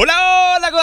Hola,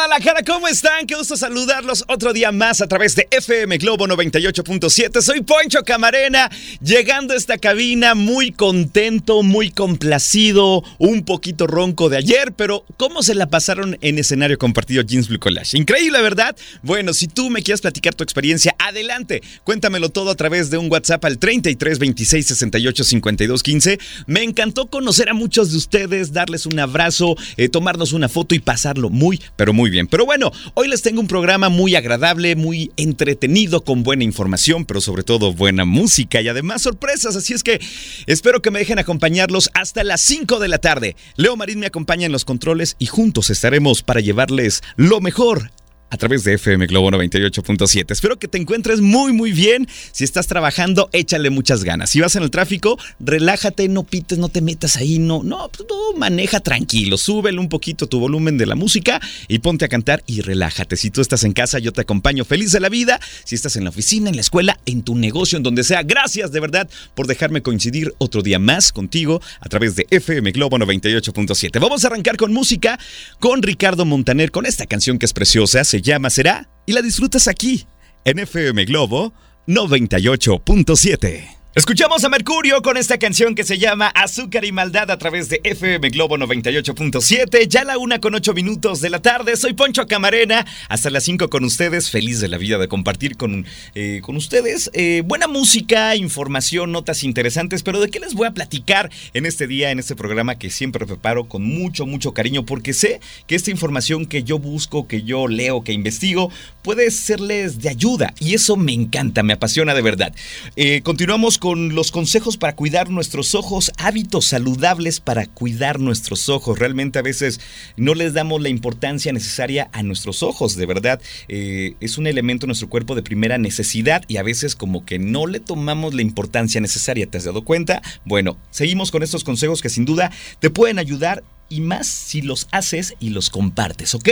Guadalajara, ¿cómo están? Qué gusto saludarlos otro día más a través de FM Globo 98.7. Soy Poncho Camarena, llegando a esta cabina muy contento, muy complacido, un poquito ronco de ayer, pero ¿cómo se la pasaron en escenario compartido Jeans Blue Collage? Increíble, ¿verdad? Bueno, si tú me quieres platicar tu experiencia, adelante, cuéntamelo todo a través de un WhatsApp al 33 26 68 52 15. Me encantó conocer a muchos de ustedes, darles un abrazo, eh, tomarnos una foto y pasarlo muy, pero muy bien. Pero bueno, hoy les tengo un programa muy agradable, muy entretenido, con buena información, pero sobre todo buena música y además sorpresas. Así es que espero que me dejen acompañarlos hasta las 5 de la tarde. Leo Marín me acompaña en los controles y juntos estaremos para llevarles lo mejor a través de FM Globo 98.7. Espero que te encuentres muy muy bien. Si estás trabajando, échale muchas ganas. Si vas en el tráfico, relájate, no pites, no te metas ahí, no, no, pues, maneja tranquilo, súbele un poquito tu volumen de la música y ponte a cantar y relájate. Si tú estás en casa, yo te acompaño feliz de la vida. Si estás en la oficina, en la escuela, en tu negocio, en donde sea, gracias de verdad por dejarme coincidir otro día más contigo a través de FM Globo 98.7. Vamos a arrancar con música con Ricardo Montaner con esta canción que es preciosa se llama Será y la disfrutas aquí en FM Globo 98.7. Escuchamos a Mercurio con esta canción que se llama Azúcar y Maldad a través de FM Globo 98.7. Ya la una con ocho minutos de la tarde. Soy Poncho Camarena. Hasta las 5 con ustedes. Feliz de la vida de compartir con, eh, con ustedes eh, buena música, información, notas interesantes. Pero ¿de qué les voy a platicar en este día, en este programa que siempre preparo con mucho, mucho cariño? Porque sé que esta información que yo busco, que yo leo, que investigo, puede serles de ayuda. Y eso me encanta, me apasiona de verdad. Eh, continuamos con los consejos para cuidar nuestros ojos, hábitos saludables para cuidar nuestros ojos. Realmente a veces no les damos la importancia necesaria a nuestros ojos, de verdad. Eh, es un elemento en nuestro cuerpo de primera necesidad y a veces como que no le tomamos la importancia necesaria. ¿Te has dado cuenta? Bueno, seguimos con estos consejos que sin duda te pueden ayudar y más si los haces y los compartes, ¿ok?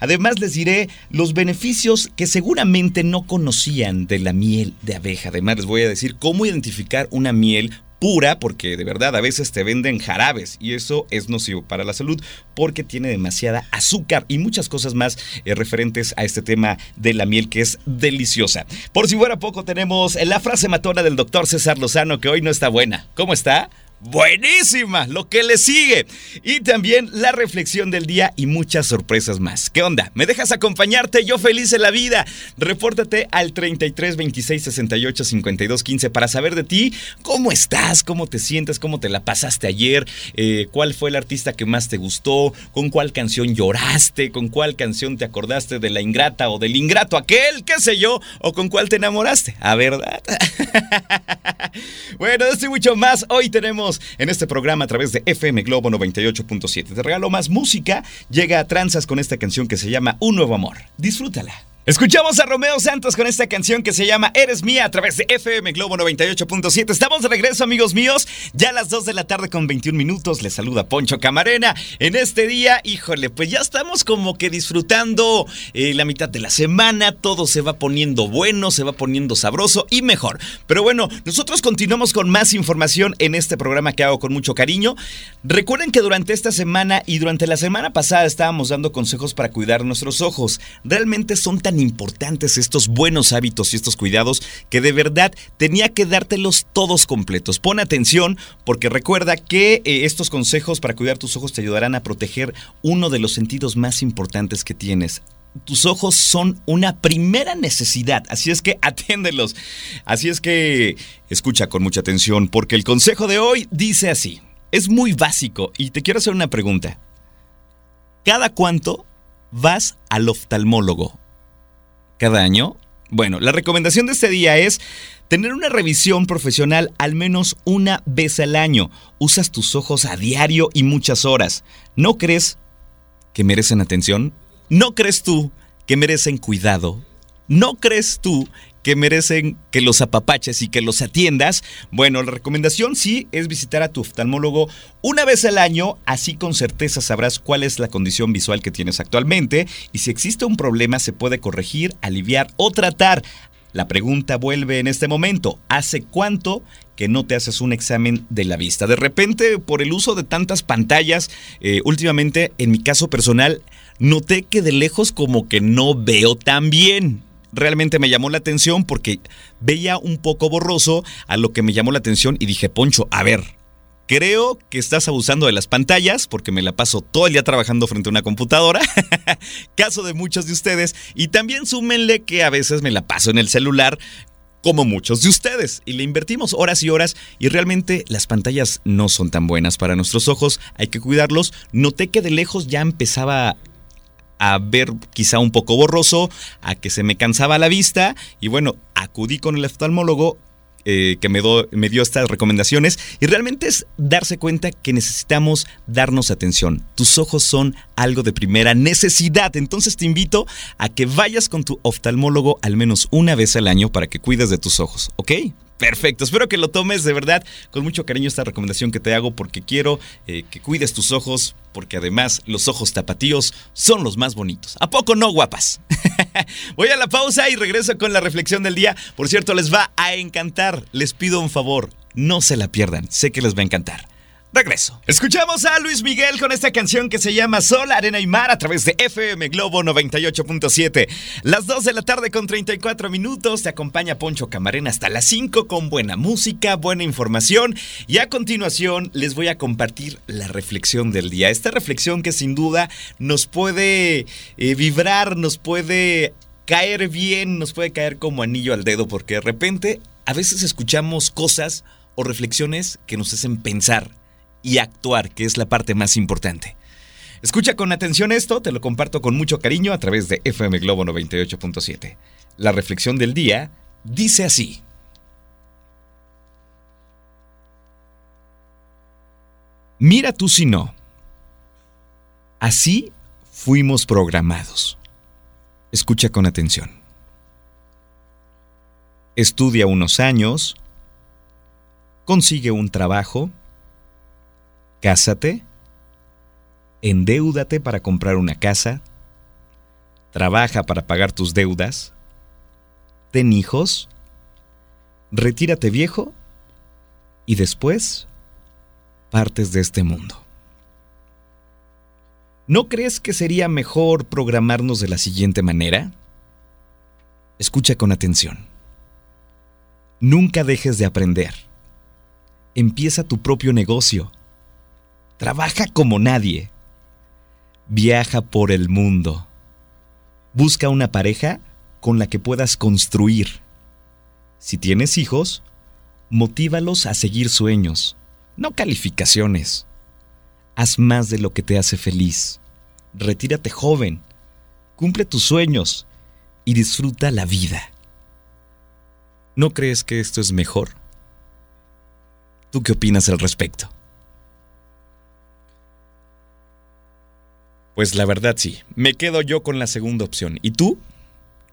Además les diré los beneficios que seguramente no conocían de la miel de abeja. Además les voy a decir cómo identificar una miel pura, porque de verdad a veces te venden jarabes y eso es nocivo para la salud porque tiene demasiada azúcar y muchas cosas más eh, referentes a este tema de la miel que es deliciosa. Por si fuera poco tenemos la frase matona del doctor César Lozano que hoy no está buena. ¿Cómo está? Buenísima, lo que le sigue. Y también la reflexión del día y muchas sorpresas más. ¿Qué onda? ¿Me dejas acompañarte? Yo feliz en la vida. Repórtate al 33 26 68 52 15 para saber de ti cómo estás, cómo te sientes, cómo te la pasaste ayer, eh, cuál fue el artista que más te gustó, con cuál canción lloraste, con cuál canción te acordaste de la ingrata o del ingrato aquel, qué sé yo, o con cuál te enamoraste. ¿A verdad? bueno, esto y mucho más. Hoy tenemos en este programa a través de FM Globo 98.7. Te regalo más música. Llega a Tranzas con esta canción que se llama Un Nuevo Amor. Disfrútala. Escuchamos a Romeo Santos con esta canción que se llama Eres Mía a través de FM Globo 98.7. Estamos de regreso, amigos míos. Ya a las 2 de la tarde con 21 minutos. Les saluda Poncho Camarena. En este día, híjole, pues ya estamos como que disfrutando eh, la mitad de la semana. Todo se va poniendo bueno, se va poniendo sabroso y mejor. Pero bueno, nosotros continuamos con más información en este programa que hago con mucho cariño. Recuerden que durante esta semana y durante la semana pasada estábamos dando consejos para cuidar nuestros ojos. Realmente son tan importantes estos buenos hábitos y estos cuidados que de verdad tenía que dártelos todos completos. Pon atención porque recuerda que eh, estos consejos para cuidar tus ojos te ayudarán a proteger uno de los sentidos más importantes que tienes, tus ojos son una primera necesidad, así es que atiéndelos. Así es que escucha con mucha atención, porque el consejo de hoy dice así. Es muy básico y te quiero hacer una pregunta. ¿Cada cuánto vas al oftalmólogo? Cada año? Bueno, la recomendación de este día es tener una revisión profesional al menos una vez al año. Usas tus ojos a diario y muchas horas. ¿No crees que merecen atención? ¿No crees tú que merecen cuidado? ¿No crees tú que merecen que los apapaches y que los atiendas, bueno, la recomendación sí es visitar a tu oftalmólogo una vez al año, así con certeza sabrás cuál es la condición visual que tienes actualmente. Y si existe un problema se puede corregir, aliviar o tratar. La pregunta vuelve en este momento. ¿Hace cuánto que no te haces un examen de la vista? De repente, por el uso de tantas pantallas, eh, últimamente, en mi caso personal, noté que de lejos como que no veo tan bien realmente me llamó la atención porque veía un poco borroso a lo que me llamó la atención y dije, Poncho, a ver, Creo que estás abusando de las pantallas porque me la paso todo el día trabajando frente a una computadora. Caso de muchos de ustedes. Y también súmenle que a veces me la paso en el celular como muchos de ustedes. Y le invertimos horas y horas y realmente las pantallas no son tan buenas para nuestros ojos. Hay que cuidarlos. Noté que de lejos ya empezaba a ver quizá un poco borroso, a que se me cansaba la vista y bueno, acudí con el oftalmólogo eh, que me, me dio estas recomendaciones y realmente es darse cuenta que necesitamos darnos atención. Tus ojos son algo de primera necesidad, entonces te invito a que vayas con tu oftalmólogo al menos una vez al año para que cuides de tus ojos, ¿ok? Perfecto, espero que lo tomes de verdad con mucho cariño esta recomendación que te hago porque quiero eh, que cuides tus ojos porque además los ojos tapatíos son los más bonitos. ¿A poco no, guapas? Voy a la pausa y regreso con la reflexión del día. Por cierto, les va a encantar. Les pido un favor, no se la pierdan, sé que les va a encantar. Regreso. Escuchamos a Luis Miguel con esta canción que se llama Sol, Arena y Mar a través de FM Globo 98.7. Las 2 de la tarde con 34 minutos. Te acompaña Poncho Camarena hasta las 5 con buena música, buena información. Y a continuación les voy a compartir la reflexión del día. Esta reflexión que sin duda nos puede eh, vibrar, nos puede caer bien, nos puede caer como anillo al dedo, porque de repente a veces escuchamos cosas o reflexiones que nos hacen pensar y actuar, que es la parte más importante. Escucha con atención esto, te lo comparto con mucho cariño a través de FM Globo 98.7. La reflexión del día dice así. Mira tú si no. Así fuimos programados. Escucha con atención. Estudia unos años, consigue un trabajo, Cásate, endeúdate para comprar una casa, trabaja para pagar tus deudas, ten hijos, retírate viejo y después partes de este mundo. ¿No crees que sería mejor programarnos de la siguiente manera? Escucha con atención. Nunca dejes de aprender. Empieza tu propio negocio Trabaja como nadie. Viaja por el mundo. Busca una pareja con la que puedas construir. Si tienes hijos, motívalos a seguir sueños, no calificaciones. Haz más de lo que te hace feliz. Retírate joven. Cumple tus sueños y disfruta la vida. ¿No crees que esto es mejor? ¿Tú qué opinas al respecto? Pues la verdad sí, me quedo yo con la segunda opción. ¿Y tú?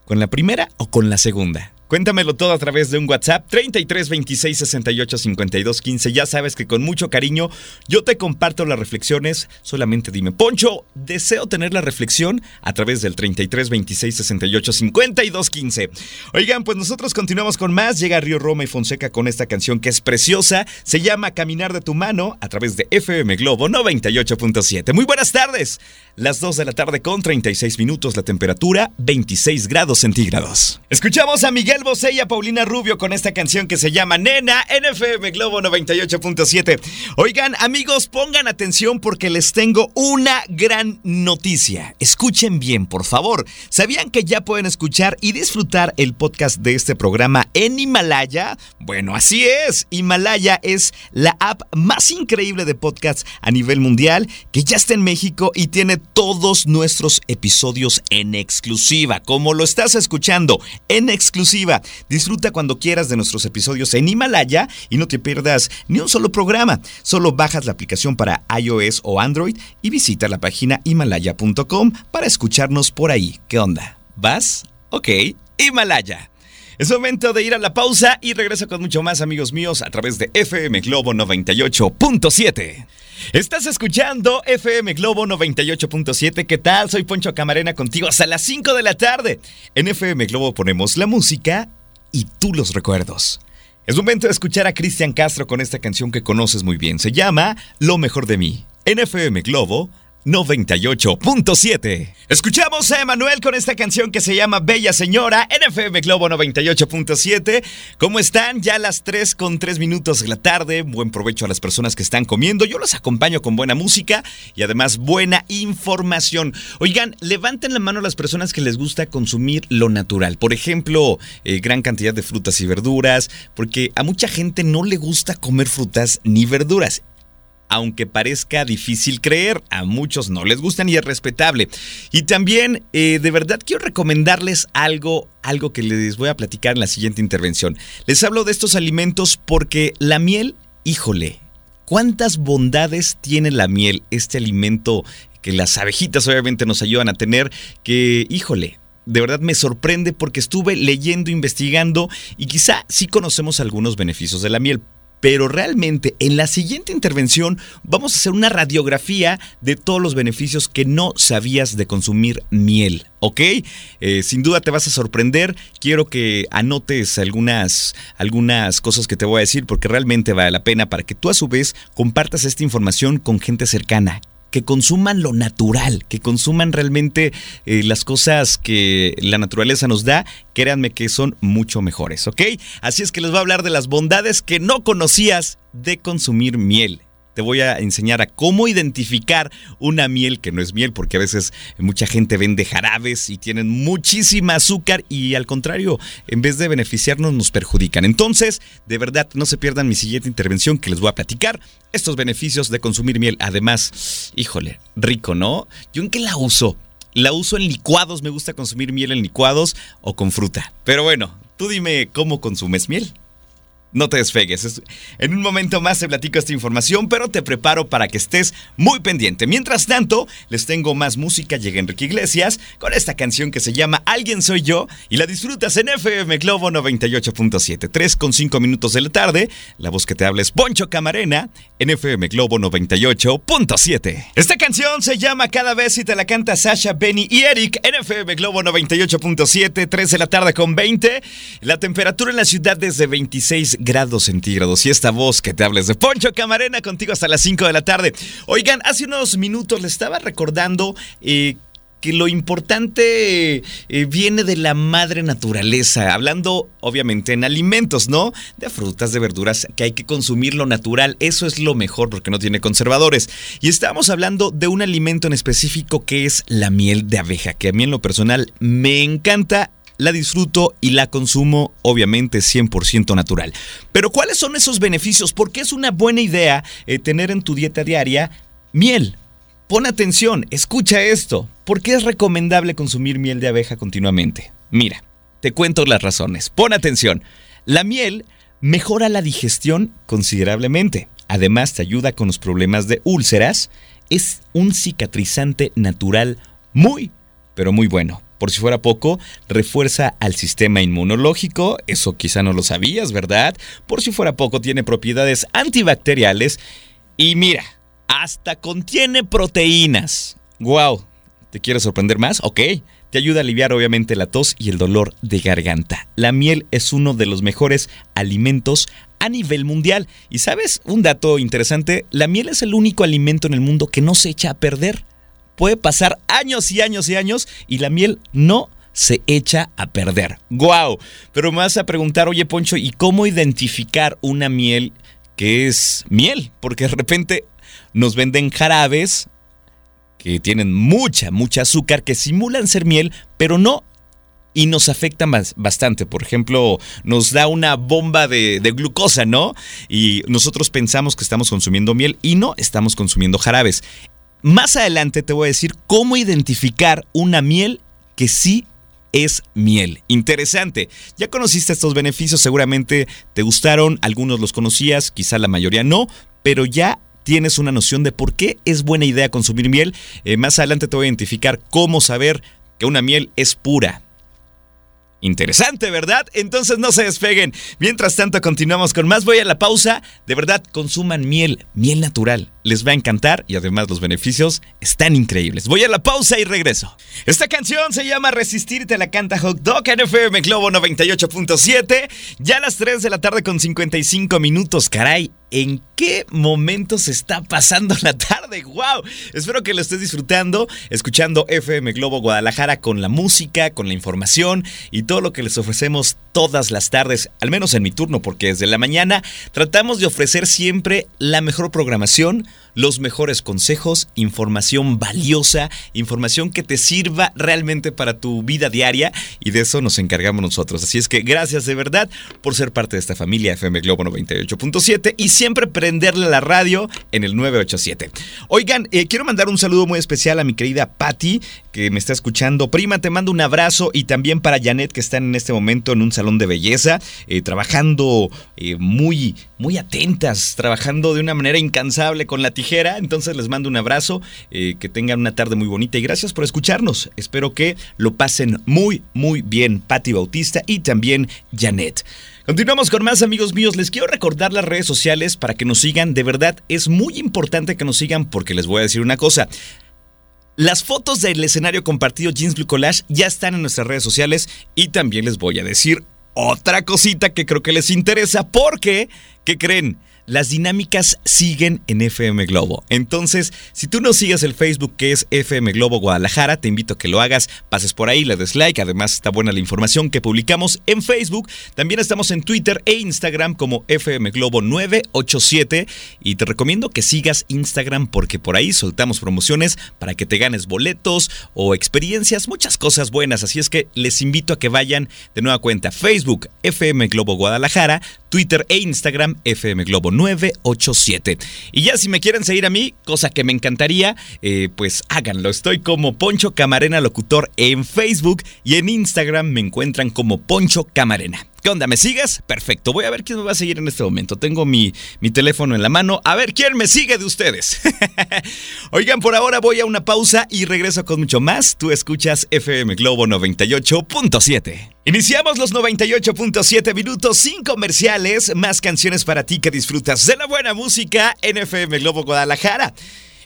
¿Con la primera o con la segunda? Cuéntamelo todo a través de un WhatsApp 33 26 68 52 15. Ya sabes que con mucho cariño yo te comparto las reflexiones. Solamente dime, Poncho, deseo tener la reflexión a través del 33 26 68 52 15. Oigan, pues nosotros continuamos con más. Llega Río Roma y Fonseca con esta canción que es preciosa. Se llama Caminar de tu mano a través de FM Globo 98.7. Muy buenas tardes. Las 2 de la tarde con 36 minutos, la temperatura 26 grados centígrados. Escuchamos a Miguel Bosé y a Paulina Rubio con esta canción que se llama Nena NFM Globo 98.7. Oigan, amigos, pongan atención porque les tengo una gran noticia. Escuchen bien, por favor. ¿Sabían que ya pueden escuchar y disfrutar el podcast de este programa en Himalaya? Bueno, así es. Himalaya es la app más increíble de podcasts a nivel mundial que ya está en México y tiene todos nuestros episodios en exclusiva, como lo estás escuchando, en Disfruta cuando quieras de nuestros episodios en Himalaya y no te pierdas ni un solo programa. Solo bajas la aplicación para iOS o Android y visita la página himalaya.com para escucharnos por ahí. ¿Qué onda? ¿Vas? Ok, Himalaya. Es momento de ir a la pausa y regreso con mucho más amigos míos a través de FM Globo 98.7. Estás escuchando FM Globo 98.7. ¿Qué tal? Soy Poncho Camarena contigo hasta las 5 de la tarde. En FM Globo ponemos la música y tú los recuerdos. Es momento de escuchar a Cristian Castro con esta canción que conoces muy bien. Se llama Lo mejor de mí. NFM Globo 98.7. Escuchamos a Emanuel con esta canción que se llama Bella Señora, NFM Globo 98.7. ¿Cómo están? Ya las 3 con 3 minutos de la tarde. Buen provecho a las personas que están comiendo. Yo los acompaño con buena música y además buena información. Oigan, levanten la mano a las personas que les gusta consumir lo natural. Por ejemplo, eh, gran cantidad de frutas y verduras, porque a mucha gente no le gusta comer frutas ni verduras aunque parezca difícil creer, a muchos no les gustan y es respetable. Y también, eh, de verdad, quiero recomendarles algo, algo que les voy a platicar en la siguiente intervención. Les hablo de estos alimentos porque la miel, híjole, ¿cuántas bondades tiene la miel, este alimento que las abejitas obviamente nos ayudan a tener, que, híjole, de verdad me sorprende porque estuve leyendo, investigando y quizá sí conocemos algunos beneficios de la miel, pero realmente en la siguiente intervención vamos a hacer una radiografía de todos los beneficios que no sabías de consumir miel. ¿ok? Eh, sin duda te vas a sorprender. Quiero que anotes algunas, algunas cosas que te voy a decir porque realmente vale la pena para que tú a su vez compartas esta información con gente cercana que consuman lo natural, que consuman realmente eh, las cosas que la naturaleza nos da, créanme que son mucho mejores, ¿ok? Así es que les voy a hablar de las bondades que no conocías de consumir miel te voy a enseñar a cómo identificar una miel que no es miel, porque a veces mucha gente vende jarabes y tienen muchísima azúcar y al contrario, en vez de beneficiarnos nos perjudican. Entonces, de verdad, no se pierdan mi siguiente intervención que les voy a platicar estos beneficios de consumir miel. Además, híjole, rico, ¿no? ¿Yo en qué la uso? La uso en licuados, me gusta consumir miel en licuados o con fruta. Pero bueno, tú dime cómo consumes miel no te despegues. En un momento más te platico esta información, pero te preparo para que estés muy pendiente. Mientras tanto, les tengo más música. Llega Enrique Iglesias con esta canción que se llama Alguien Soy Yo y la disfrutas en FM Globo 98.7. 3 con 5 minutos de la tarde. La voz que te habla es Poncho Camarena en FM Globo 98.7. Esta canción se llama Cada vez y te la canta Sasha, Benny y Eric en FM Globo 98.7. 3 de la tarde con 20. La temperatura en la ciudad desde 26 grados centígrados. Y esta voz que te hables de Poncho Camarena contigo hasta las 5 de la tarde. Oigan, hace unos minutos le estaba recordando eh, que lo importante eh, viene de la madre naturaleza, hablando obviamente en alimentos, ¿no? De frutas, de verduras, que hay que consumir lo natural, eso es lo mejor porque no tiene conservadores. Y estamos hablando de un alimento en específico que es la miel de abeja, que a mí en lo personal me encanta la disfruto y la consumo obviamente 100% natural. Pero ¿cuáles son esos beneficios? ¿Por qué es una buena idea eh, tener en tu dieta diaria miel? Pon atención, escucha esto. ¿Por qué es recomendable consumir miel de abeja continuamente? Mira, te cuento las razones. Pon atención. La miel mejora la digestión considerablemente. Además, te ayuda con los problemas de úlceras. Es un cicatrizante natural muy, pero muy bueno. Por si fuera poco, refuerza al sistema inmunológico, eso quizá no lo sabías, ¿verdad? Por si fuera poco, tiene propiedades antibacteriales y mira, hasta contiene proteínas. ¡Wow! ¿Te quieres sorprender más? Ok. Te ayuda a aliviar obviamente la tos y el dolor de garganta. La miel es uno de los mejores alimentos a nivel mundial. Y sabes, un dato interesante, la miel es el único alimento en el mundo que no se echa a perder puede pasar años y años y años y la miel no se echa a perder. ¡Guau! Pero me vas a preguntar, oye Poncho, ¿y cómo identificar una miel que es miel? Porque de repente nos venden jarabes que tienen mucha, mucha azúcar, que simulan ser miel, pero no. Y nos afectan bastante. Por ejemplo, nos da una bomba de, de glucosa, ¿no? Y nosotros pensamos que estamos consumiendo miel y no estamos consumiendo jarabes. Más adelante te voy a decir cómo identificar una miel que sí es miel. Interesante. Ya conociste estos beneficios, seguramente te gustaron, algunos los conocías, quizá la mayoría no, pero ya tienes una noción de por qué es buena idea consumir miel. Eh, más adelante te voy a identificar cómo saber que una miel es pura. Interesante, ¿verdad? Entonces no se despeguen. Mientras tanto, continuamos con más. Voy a la pausa. De verdad, consuman miel, miel natural. Les va a encantar y además los beneficios están increíbles. Voy a la pausa y regreso. Esta canción se llama Resistir, te la canta Hot Dog en FM Globo 98.7. Ya a las 3 de la tarde con 55 minutos, caray en qué momento se está pasando la tarde. ¡Wow! Espero que lo estés disfrutando, escuchando FM Globo Guadalajara con la música, con la información y todo lo que les ofrecemos todas las tardes, al menos en mi turno, porque desde la mañana tratamos de ofrecer siempre la mejor programación, los mejores consejos, información valiosa, información que te sirva realmente para tu vida diaria y de eso nos encargamos nosotros. Así es que gracias de verdad por ser parte de esta familia FM Globo 98.7 y prenderle la radio en el 987. Oigan, eh, quiero mandar un saludo muy especial a mi querida Patti que me está escuchando. Prima, te mando un abrazo y también para Janet que están en este momento en un salón de belleza, eh, trabajando eh, muy, muy atentas, trabajando de una manera incansable con la tijera. Entonces les mando un abrazo, eh, que tengan una tarde muy bonita y gracias por escucharnos. Espero que lo pasen muy, muy bien, Patti Bautista y también Janet. Continuamos con más amigos míos. Les quiero recordar las redes sociales para que nos sigan. De verdad, es muy importante que nos sigan porque les voy a decir una cosa. Las fotos del escenario compartido Jeans Blue Collage ya están en nuestras redes sociales y también les voy a decir otra cosita que creo que les interesa porque, ¿qué creen? Las dinámicas siguen en FM Globo. Entonces, si tú no sigues el Facebook que es FM Globo Guadalajara, te invito a que lo hagas, pases por ahí, le des like, además está buena la información que publicamos en Facebook. También estamos en Twitter e Instagram como FM Globo 987 y te recomiendo que sigas Instagram porque por ahí soltamos promociones para que te ganes boletos o experiencias, muchas cosas buenas, así es que les invito a que vayan de nueva cuenta. Facebook FM Globo Guadalajara, Twitter e Instagram FM Globo 987. Y ya si me quieren seguir a mí, cosa que me encantaría, eh, pues háganlo. Estoy como Poncho Camarena Locutor en Facebook y en Instagram me encuentran como Poncho Camarena. ¿Qué onda? ¿Me sigues? Perfecto. Voy a ver quién me va a seguir en este momento. Tengo mi, mi teléfono en la mano. A ver quién me sigue de ustedes. Oigan, por ahora voy a una pausa y regreso con mucho más. Tú escuchas FM Globo 98.7. Iniciamos los 98.7 minutos sin comerciales, más canciones para ti que disfrutas de la buena música en FM Globo Guadalajara.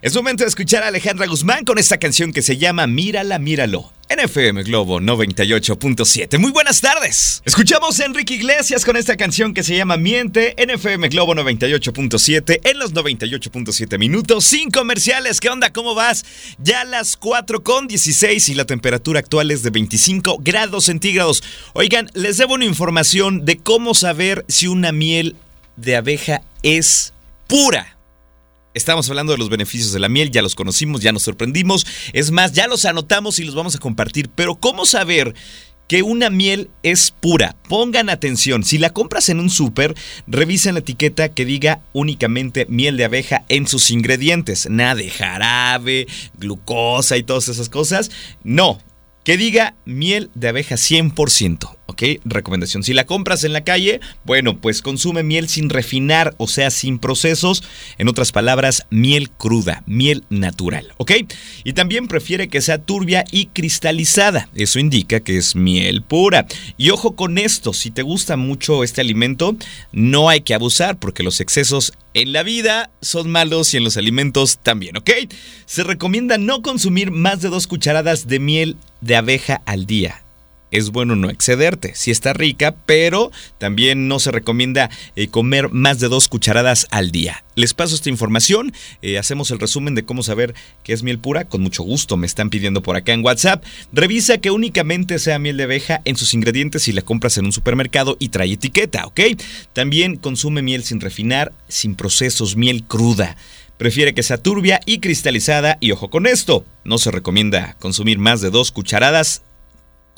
Es momento de escuchar a Alejandra Guzmán con esta canción que se llama Mírala, míralo. En FM Globo 98.7. Muy buenas tardes. Escuchamos a Enrique Iglesias con esta canción que se llama Miente en FM Globo 98.7 en los 98.7 minutos sin comerciales. ¿Qué onda? ¿Cómo vas? Ya las 4 con 16 y la temperatura actual es de 25 grados centígrados. Oigan, les debo una información de cómo saber si una miel de abeja es pura. Estamos hablando de los beneficios de la miel, ya los conocimos, ya nos sorprendimos. Es más, ya los anotamos y los vamos a compartir. Pero ¿cómo saber que una miel es pura? Pongan atención, si la compras en un súper, revisen la etiqueta que diga únicamente miel de abeja en sus ingredientes. Nada de jarabe, glucosa y todas esas cosas. No, que diga miel de abeja 100%. ¿Ok? Recomendación. Si la compras en la calle, bueno, pues consume miel sin refinar, o sea, sin procesos. En otras palabras, miel cruda, miel natural, ¿ok? Y también prefiere que sea turbia y cristalizada. Eso indica que es miel pura. Y ojo con esto, si te gusta mucho este alimento, no hay que abusar porque los excesos en la vida son malos y en los alimentos también, ¿ok? Se recomienda no consumir más de dos cucharadas de miel de abeja al día es bueno no excederte. Si está rica, pero también no se recomienda eh, comer más de dos cucharadas al día. Les paso esta información, eh, hacemos el resumen de cómo saber qué es miel pura. Con mucho gusto me están pidiendo por acá en WhatsApp. Revisa que únicamente sea miel de abeja en sus ingredientes si la compras en un supermercado y trae etiqueta, ¿ok? También consume miel sin refinar, sin procesos, miel cruda. Prefiere que sea turbia y cristalizada y ojo con esto, no se recomienda consumir más de dos cucharadas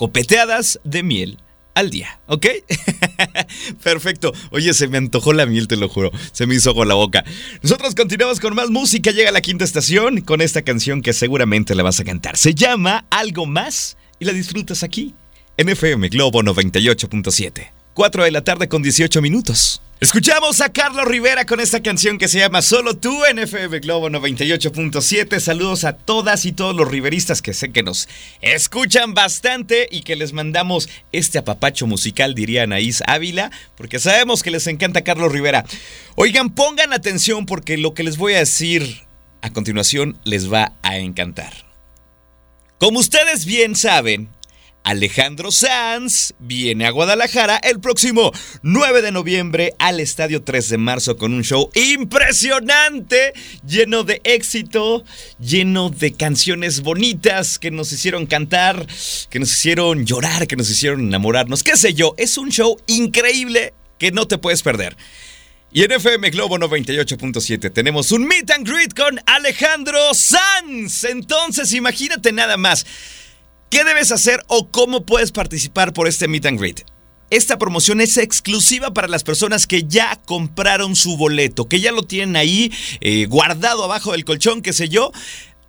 copeteadas de miel al día, ¿ok? Perfecto. Oye, se me antojó la miel, te lo juro. Se me hizo agua la boca. Nosotros continuamos con más música. Llega la quinta estación con esta canción que seguramente la vas a cantar. Se llama Algo Más y la disfrutas aquí en FM Globo 98.7. 4 de la tarde con 18 minutos. Escuchamos a Carlos Rivera con esta canción que se llama Solo tú en FM Globo 98.7. Saludos a todas y todos los riveristas que sé que nos escuchan bastante y que les mandamos este apapacho musical, diría Anaís Ávila, porque sabemos que les encanta Carlos Rivera. Oigan, pongan atención porque lo que les voy a decir a continuación les va a encantar. Como ustedes bien saben, Alejandro Sanz viene a Guadalajara el próximo 9 de noviembre al Estadio 3 de marzo con un show impresionante, lleno de éxito, lleno de canciones bonitas que nos hicieron cantar, que nos hicieron llorar, que nos hicieron enamorarnos, qué sé yo, es un show increíble que no te puedes perder. Y en FM Globo 98.7 tenemos un meet and greet con Alejandro Sanz. Entonces, imagínate nada más. ¿Qué debes hacer o cómo puedes participar por este Meet and Greet? Esta promoción es exclusiva para las personas que ya compraron su boleto, que ya lo tienen ahí eh, guardado abajo del colchón, qué sé yo.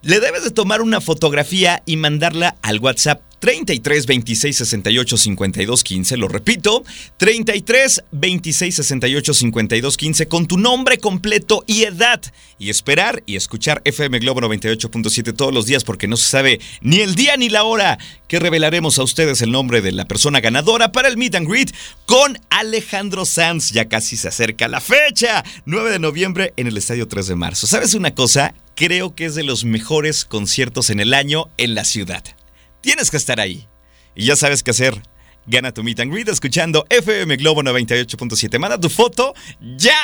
Le debes de tomar una fotografía y mandarla al WhatsApp 33 26 68 52 15, lo repito, 33 26 68 52 15 con tu nombre completo y edad y esperar y escuchar FM Globo 98.7 todos los días porque no se sabe ni el día ni la hora que revelaremos a ustedes el nombre de la persona ganadora para el Meet and Greet con Alejandro Sanz. Ya casi se acerca la fecha, 9 de noviembre en el Estadio 3 de marzo. ¿Sabes una cosa? Creo que es de los mejores conciertos en el año en la ciudad tienes que estar ahí. Y ya sabes qué hacer. Gana tu meet and greet escuchando FM Globo 98.7. Manda tu foto ya.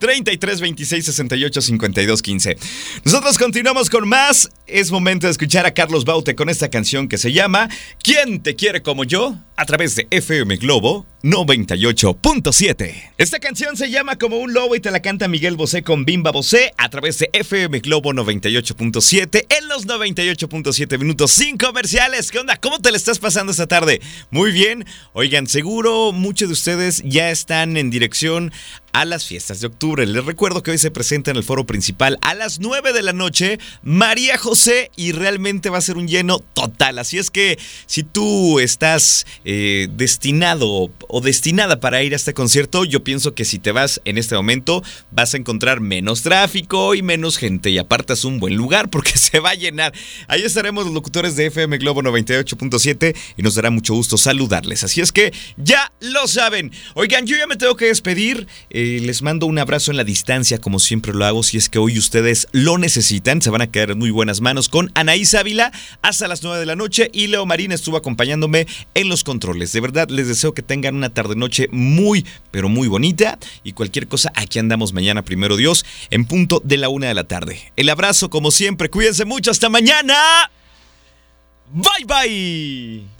33 26 68 52 15. Nosotros continuamos con más. Es momento de escuchar a Carlos Baute con esta canción que se llama ¿Quién te quiere como yo? a través de FM Globo 98.7. Esta canción se llama Como un lobo y te la canta Miguel Bosé con Bimba Bosé a través de FM Globo 98.7 en los 98.7 minutos sin comerciales. ¿Qué onda? ¿Cómo te la estás pasando esta tarde? Muy bien. Oigan, seguro muchos de ustedes ya están en dirección a las fiestas de octubre. Les recuerdo que hoy se presenta en el foro principal a las 9 de la noche María José y realmente va a ser un lleno total. Así es que si tú estás eh, destinado o destinada para ir a este concierto, yo pienso que si te vas en este momento vas a encontrar menos tráfico y menos gente y apartas un buen lugar porque se va a llenar. Ahí estaremos los locutores de FM Globo 98.7 y nos dará mucho gusto saludarles. Así es que ya lo saben. Oigan, yo ya me tengo que despedir. Eh, les mando un abrazo en la distancia, como siempre lo hago. Si es que hoy ustedes lo necesitan, se van a quedar en muy buenas manos con Anaís Ávila hasta las 9 de la noche. Y Leo Marín estuvo acompañándome en los controles. De verdad, les deseo que tengan una tarde-noche muy, pero muy bonita. Y cualquier cosa, aquí andamos mañana, primero Dios, en punto de la una de la tarde. El abrazo, como siempre, cuídense mucho. Hasta mañana. Bye bye.